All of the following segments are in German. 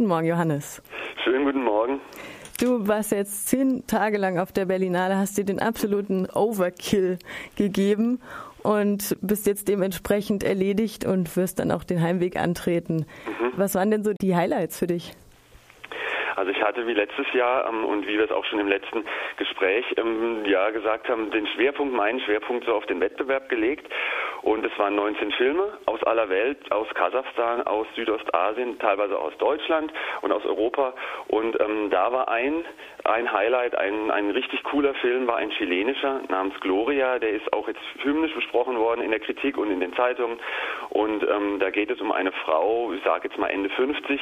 Guten Morgen, Johannes. Schönen guten Morgen. Du warst jetzt zehn Tage lang auf der Berlinale, hast dir den absoluten Overkill gegeben und bist jetzt dementsprechend erledigt und wirst dann auch den Heimweg antreten. Mhm. Was waren denn so die Highlights für dich? Also ich hatte wie letztes Jahr ähm, und wie wir es auch schon im letzten Gespräch ähm, ja gesagt haben, den Schwerpunkt, meinen Schwerpunkt so auf den Wettbewerb gelegt. Und es waren 19 Filme aus aller Welt, aus Kasachstan, aus Südostasien, teilweise aus Deutschland und aus Europa. Und ähm, da war ein, ein Highlight, ein, ein richtig cooler Film, war ein chilenischer namens Gloria. Der ist auch jetzt hymnisch besprochen worden in der Kritik und in den Zeitungen. Und ähm, da geht es um eine Frau, ich sage jetzt mal Ende 50,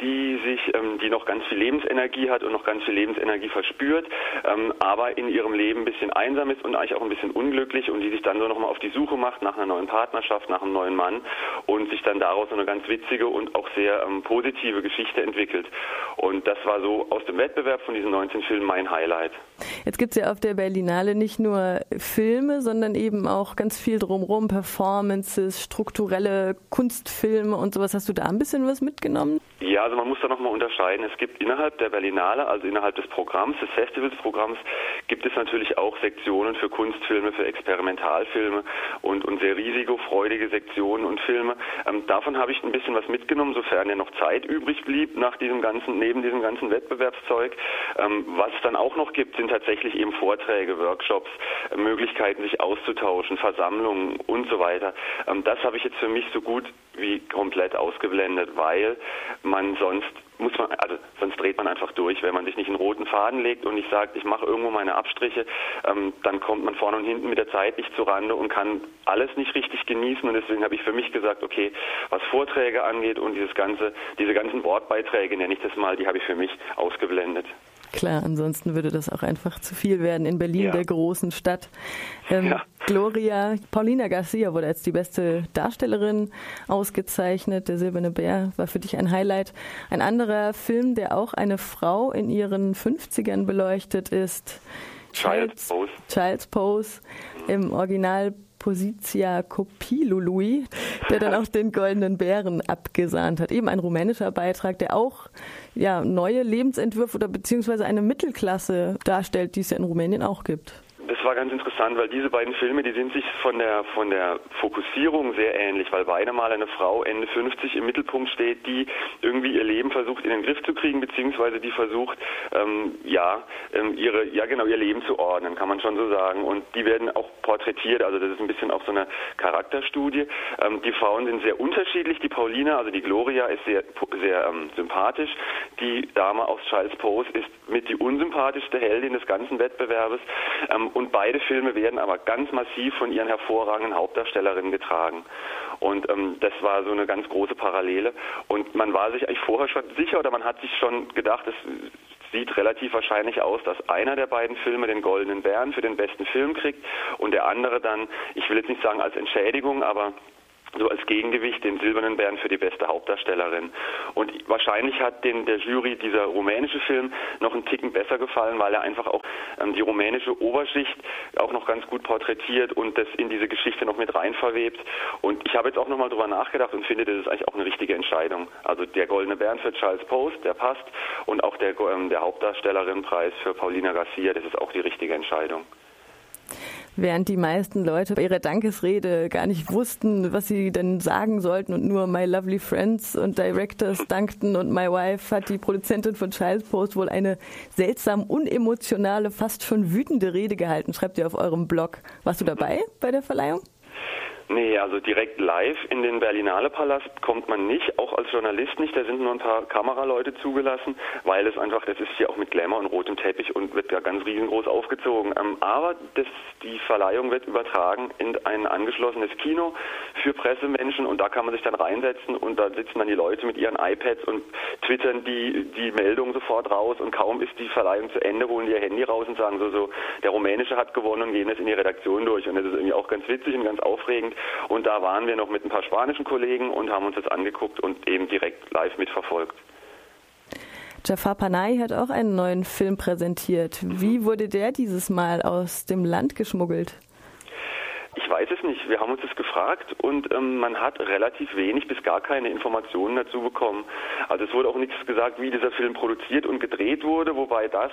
die sich, ähm, die noch ganz viel Lebensenergie hat und noch ganz viel Lebensenergie verspürt, ähm, aber in ihrem Leben ein bisschen einsam ist und eigentlich auch ein bisschen unglücklich und die sich dann so nochmal auf die Suche macht nach einer neuen Partnerschaft, nach einem neuen Mann und sich dann daraus eine ganz witzige und auch sehr ähm, positive Geschichte entwickelt. Und das war so aus dem Wettbewerb von diesen 19 Filmen mein Highlight. Jetzt gibt es ja auf der Berlinale nicht nur Filme, sondern eben auch ganz viel drumherum, Performances, strukturelle Kunstfilme und sowas. Hast du da ein bisschen was mitgenommen? Ja, also man muss da nochmal unterscheiden. Es gibt innerhalb der Berlinale, also innerhalb des Programms, des Festivalsprogramms, gibt es natürlich auch Sektionen für Kunstfilme, für Experimentalfilme und, und sehr risikofreudige Sektionen und Filme. Ähm, davon habe ich ein bisschen was mitgenommen, sofern ja noch Zeit übrig blieb nach diesem ganzen, neben diesem ganzen Wettbewerbszeug. Ähm, was es dann auch noch gibt, sind tatsächlich eben Vorträge, Workshops, äh, Möglichkeiten, sich auszutauschen, Versammlungen und so weiter. Ähm, das habe ich jetzt für mich so gut wie komplett ausgeblendet, weil man sonst muss man, also sonst dreht man einfach durch. Wenn man sich nicht einen roten Faden legt und nicht sagt, ich mache irgendwo meine Abstriche, ähm, dann kommt man vorne und hinten mit der Zeit nicht zurande und kann alles nicht richtig genießen. Und deswegen habe ich für mich gesagt, okay, was Vorträge angeht und dieses ganze, diese ganzen Wortbeiträge, nenne ich das mal, die habe ich für mich ausgeblendet. Klar, ansonsten würde das auch einfach zu viel werden in Berlin, ja. der großen Stadt. Ähm, ja. Gloria, Paulina Garcia wurde als die beste Darstellerin ausgezeichnet. Der Silberne Bär war für dich ein Highlight. Ein anderer Film, der auch eine Frau in ihren 50ern beleuchtet, ist Child's Pose. Child's Pose im Original Positia Copilului, der dann auch den Goldenen Bären abgesahnt hat. Eben ein rumänischer Beitrag, der auch ja, neue Lebensentwürfe oder beziehungsweise eine Mittelklasse darstellt, die es ja in Rumänien auch gibt das war ganz interessant, weil diese beiden Filme, die sind sich von der von der Fokussierung sehr ähnlich, weil beide mal eine Frau Ende 50 im Mittelpunkt steht, die irgendwie ihr Leben versucht in den Griff zu kriegen, beziehungsweise die versucht, ähm, ja, ähm, ihre, ja genau, ihr Leben zu ordnen, kann man schon so sagen. Und die werden auch porträtiert, also das ist ein bisschen auch so eine Charakterstudie. Ähm, die Frauen sind sehr unterschiedlich. Die Paulina, also die Gloria, ist sehr sehr ähm, sympathisch. Die Dame aus Child's Pose ist mit die unsympathischste Heldin des ganzen Wettbewerbes. Und beide Filme werden aber ganz massiv von ihren hervorragenden Hauptdarstellerinnen getragen. Und ähm, das war so eine ganz große Parallele. Und man war sich eigentlich vorher schon sicher oder man hat sich schon gedacht, es sieht relativ wahrscheinlich aus, dass einer der beiden Filme den Goldenen Bären für den besten Film kriegt und der andere dann, ich will jetzt nicht sagen als Entschädigung, aber so als Gegengewicht den Silbernen Bären für die beste Hauptdarstellerin. Und wahrscheinlich hat den der Jury dieser rumänische Film noch einen Ticken besser gefallen, weil er einfach auch ähm, die rumänische Oberschicht auch noch ganz gut porträtiert und das in diese Geschichte noch mit rein verwebt. Und ich habe jetzt auch nochmal drüber nachgedacht und finde, das ist eigentlich auch eine richtige Entscheidung. Also der Goldene Bären für Charles Post, der passt und auch der, ähm, der Hauptdarstellerinpreis für Paulina Garcia, das ist auch die richtige Entscheidung während die meisten Leute bei ihrer Dankesrede gar nicht wussten, was sie denn sagen sollten und nur My Lovely Friends und Directors dankten und My Wife hat die Produzentin von Child's Post wohl eine seltsam unemotionale, fast schon wütende Rede gehalten, schreibt ihr auf eurem Blog. Warst du dabei bei der Verleihung? Nee, also direkt live in den Berlinale Palast kommt man nicht, auch als Journalist nicht. Da sind nur ein paar Kameraleute zugelassen, weil es einfach, das ist hier auch mit Glamour und rotem Teppich und wird ja ganz riesengroß aufgezogen. Ähm, aber das, die Verleihung wird übertragen in ein angeschlossenes Kino für Pressemenschen und da kann man sich dann reinsetzen und da sitzen dann die Leute mit ihren iPads und twittern die, die Meldung sofort raus und kaum ist die Verleihung zu Ende, holen die ihr Handy raus und sagen so, so, der Rumänische hat gewonnen und gehen jetzt in die Redaktion durch und das ist irgendwie auch ganz witzig und ganz aufregend und da waren wir noch mit ein paar spanischen Kollegen und haben uns das angeguckt und eben direkt live mitverfolgt. Jafar Panay hat auch einen neuen Film präsentiert. Wie wurde der dieses Mal aus dem Land geschmuggelt? Weiß es nicht. Wir haben uns das gefragt und ähm, man hat relativ wenig bis gar keine Informationen dazu bekommen. Also es wurde auch nichts gesagt, wie dieser Film produziert und gedreht wurde, wobei das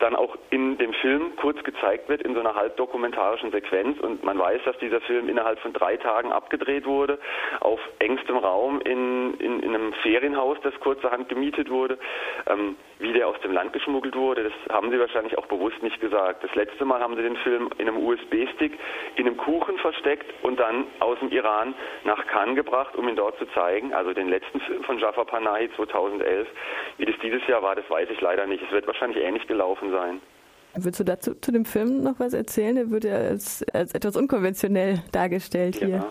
dann auch in dem Film kurz gezeigt wird in so einer halbdokumentarischen Sequenz und man weiß, dass dieser Film innerhalb von drei Tagen abgedreht wurde, auf engstem Raum in, in, in einem Ferienhaus, das kurzerhand gemietet wurde. Ähm, wie der aus dem Land geschmuggelt wurde, das haben sie wahrscheinlich auch bewusst nicht gesagt. Das letzte Mal haben sie den Film in einem USB-Stick in einem Kuchen versteckt und dann aus dem Iran nach Cannes gebracht, um ihn dort zu zeigen. Also den letzten Film von Jafar Panahi 2011. Wie das dieses Jahr war, das weiß ich leider nicht. Es wird wahrscheinlich ähnlich gelaufen sein. Würdest du dazu zu dem Film noch was erzählen? Der wird ja als, als etwas unkonventionell dargestellt ja. hier.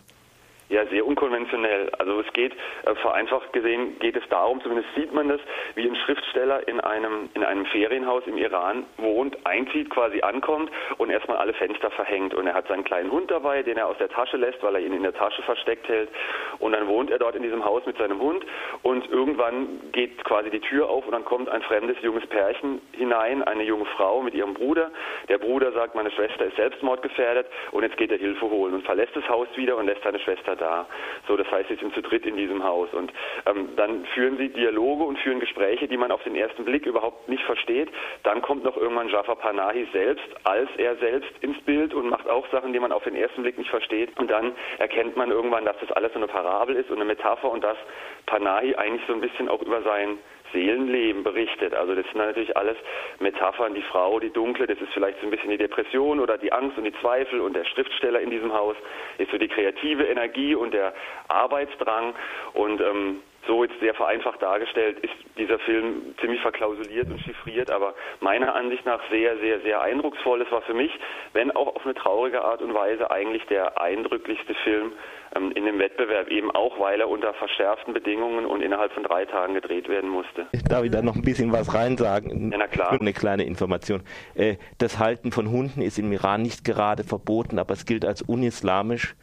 Ja, sehr unkonventionell. Also es geht, äh, vereinfacht gesehen, geht es darum, zumindest sieht man das, wie ein Schriftsteller in einem, in einem Ferienhaus im Iran wohnt, einzieht, quasi ankommt und erstmal alle Fenster verhängt. Und er hat seinen kleinen Hund dabei, den er aus der Tasche lässt, weil er ihn in der Tasche versteckt hält. Und dann wohnt er dort in diesem Haus mit seinem Hund und irgendwann geht quasi die Tür auf und dann kommt ein fremdes junges Pärchen hinein, eine junge Frau mit ihrem Bruder. Der Bruder sagt, meine Schwester ist selbstmordgefährdet und jetzt geht er Hilfe holen und verlässt das Haus wieder und lässt seine Schwester da da. So, das heißt, sie sind zu dritt in diesem Haus. Und ähm, dann führen sie Dialoge und führen Gespräche, die man auf den ersten Blick überhaupt nicht versteht. Dann kommt noch irgendwann Jafar Panahi selbst als er selbst ins Bild und macht auch Sachen, die man auf den ersten Blick nicht versteht. Und dann erkennt man irgendwann, dass das alles so eine Parabel ist und eine Metapher und dass Panahi eigentlich so ein bisschen auch über sein Seelenleben berichtet. Also das sind natürlich alles Metaphern. Die Frau, die dunkle, das ist vielleicht so ein bisschen die Depression oder die Angst und die Zweifel. Und der Schriftsteller in diesem Haus ist so die kreative Energie und der Arbeitsdrang. Und ähm, so jetzt sehr vereinfacht dargestellt ist dieser Film ziemlich verklausuliert und chiffriert, aber meiner Ansicht nach sehr, sehr, sehr eindrucksvoll. Es war für mich, wenn auch auf eine traurige Art und Weise, eigentlich der eindrücklichste Film ähm, in dem Wettbewerb, eben auch, weil er unter verschärften Bedingungen und innerhalb von drei Tagen gedreht werden musste. Darf ich da noch ein bisschen was reinsagen? Ja, na klar. Eine kleine Information. Äh, das Halten von Hunden ist im Iran nicht gerade verboten, aber es gilt als unislamisch.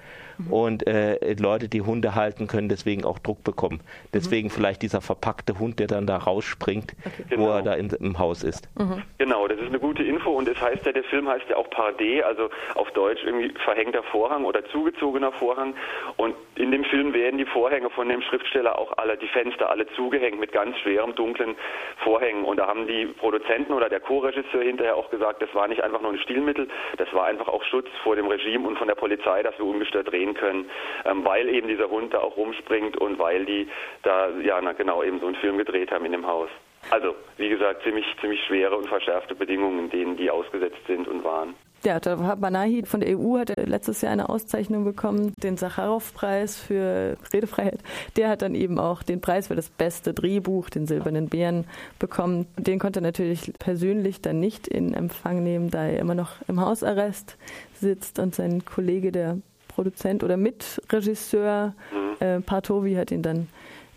Mhm. Und äh, Leute, die Hunde halten, können deswegen auch Druck bekommen. Deswegen mhm. vielleicht dieser verpackte Hund, der dann da rausspringt, okay. wo genau. er da in, im Haus ist. Mhm. Genau, das ist eine gute Info und es heißt ja, der Film heißt ja auch Pardé, also auf Deutsch irgendwie verhängter Vorhang oder zugezogener Vorhang. Und in dem Film werden die Vorhänge von dem Schriftsteller auch alle, die Fenster alle zugehängt mit ganz schwerem, dunklen Vorhängen. Und da haben die Produzenten oder der Co-Regisseur hinterher auch gesagt, das war nicht einfach nur ein Stilmittel, das war einfach auch Schutz vor dem Regime und von der Polizei, dass wir ungestört drehen können, ähm, weil eben dieser Hund da auch rumspringt und weil die da, ja, na genau, eben so einen Film gedreht haben in dem Haus. Also, wie gesagt, ziemlich, ziemlich schwere und verschärfte Bedingungen, denen die ausgesetzt sind und waren. Ja, Banahi von der EU hat letztes Jahr eine Auszeichnung bekommen, den Sacharow-Preis für Redefreiheit. Der hat dann eben auch den Preis für das beste Drehbuch, den Silbernen Bären, bekommen. Den konnte er natürlich persönlich dann nicht in Empfang nehmen, da er immer noch im Hausarrest sitzt und sein Kollege, der Produzent oder Mitregisseur mhm. äh, Partovi, hat ihn dann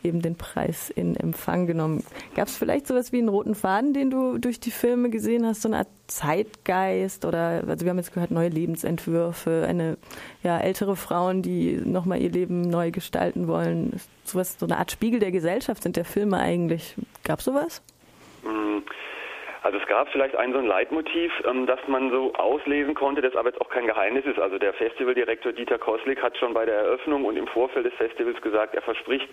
eben den Preis in Empfang genommen. Gab es vielleicht sowas wie einen roten Faden, den du durch die Filme gesehen hast, so eine Art Zeitgeist oder, also wir haben jetzt gehört, neue Lebensentwürfe, eine ja, ältere Frauen, die nochmal ihr Leben neu gestalten wollen. Sowas, so eine Art Spiegel der Gesellschaft sind der Filme eigentlich. Gab es sowas? Mhm. Also es gab vielleicht ein so ein Leitmotiv, ähm, das man so auslesen konnte, das aber jetzt auch kein Geheimnis ist. Also der Festivaldirektor Dieter Koslik hat schon bei der Eröffnung und im Vorfeld des Festivals gesagt, er verspricht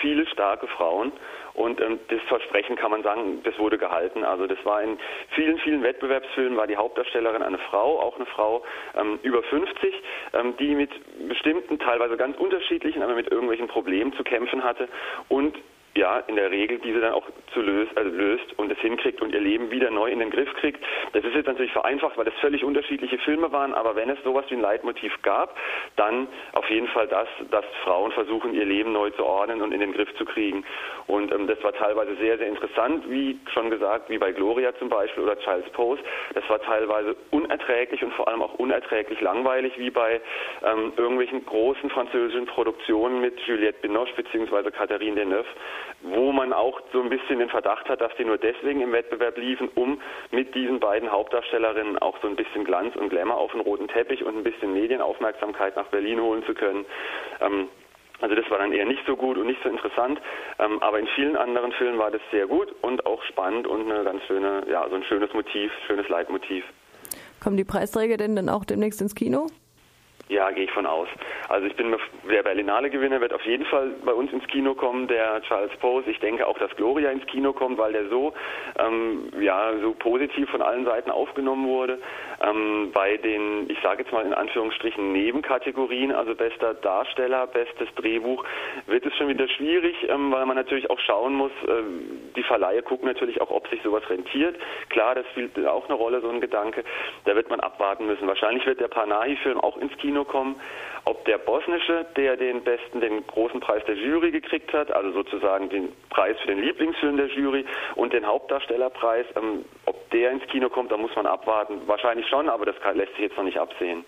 viele starke Frauen. Und ähm, das Versprechen kann man sagen, das wurde gehalten. Also das war in vielen, vielen Wettbewerbsfilmen war die Hauptdarstellerin eine Frau, auch eine Frau ähm, über 50, ähm, die mit bestimmten, teilweise ganz unterschiedlichen, aber mit irgendwelchen Problemen zu kämpfen hatte und ja, in der Regel diese dann auch zu löst, also löst und es hinkriegt und ihr Leben wieder neu in den Griff kriegt. Das ist jetzt natürlich vereinfacht, weil es völlig unterschiedliche Filme waren, aber wenn es sowas wie ein Leitmotiv gab, dann auf jeden Fall das, dass Frauen versuchen, ihr Leben neu zu ordnen und in den Griff zu kriegen. Und ähm, das war teilweise sehr, sehr interessant, wie schon gesagt, wie bei Gloria zum Beispiel oder Child's Pose. Das war teilweise unerträglich und vor allem auch unerträglich langweilig, wie bei ähm, irgendwelchen großen französischen Produktionen mit Juliette Binoche bzw. Catherine Deneuve wo man auch so ein bisschen den Verdacht hat, dass die nur deswegen im Wettbewerb liefen, um mit diesen beiden Hauptdarstellerinnen auch so ein bisschen Glanz und Glamour auf den roten Teppich und ein bisschen Medienaufmerksamkeit nach Berlin holen zu können. Ähm, also das war dann eher nicht so gut und nicht so interessant, ähm, aber in vielen anderen Filmen war das sehr gut und auch spannend und eine ganz schöne, ja, so ein schönes Motiv, schönes Leitmotiv. Kommen die Preisträger denn dann auch demnächst ins Kino? Ja, gehe ich von aus. Also ich bin der Berlinale Gewinner wird auf jeden Fall bei uns ins Kino kommen, der Charles Pose. Ich denke auch, dass Gloria ins Kino kommt, weil der so ähm, ja so positiv von allen Seiten aufgenommen wurde. Ähm, bei den, ich sage jetzt mal in Anführungsstrichen Nebenkategorien, also bester Darsteller, bestes Drehbuch, wird es schon wieder schwierig, ähm, weil man natürlich auch schauen muss. Äh, die Verleihe gucken natürlich auch, ob sich sowas rentiert. Klar, das spielt auch eine Rolle, so ein Gedanke. Da wird man abwarten müssen. Wahrscheinlich wird der Panahi-Film auch ins Kino Kino kommen. Ob der bosnische, der den besten, den großen Preis der Jury gekriegt hat, also sozusagen den Preis für den Lieblingsfilm der Jury und den Hauptdarstellerpreis, ähm, ob der ins Kino kommt, da muss man abwarten. Wahrscheinlich schon, aber das kann, lässt sich jetzt noch nicht absehen.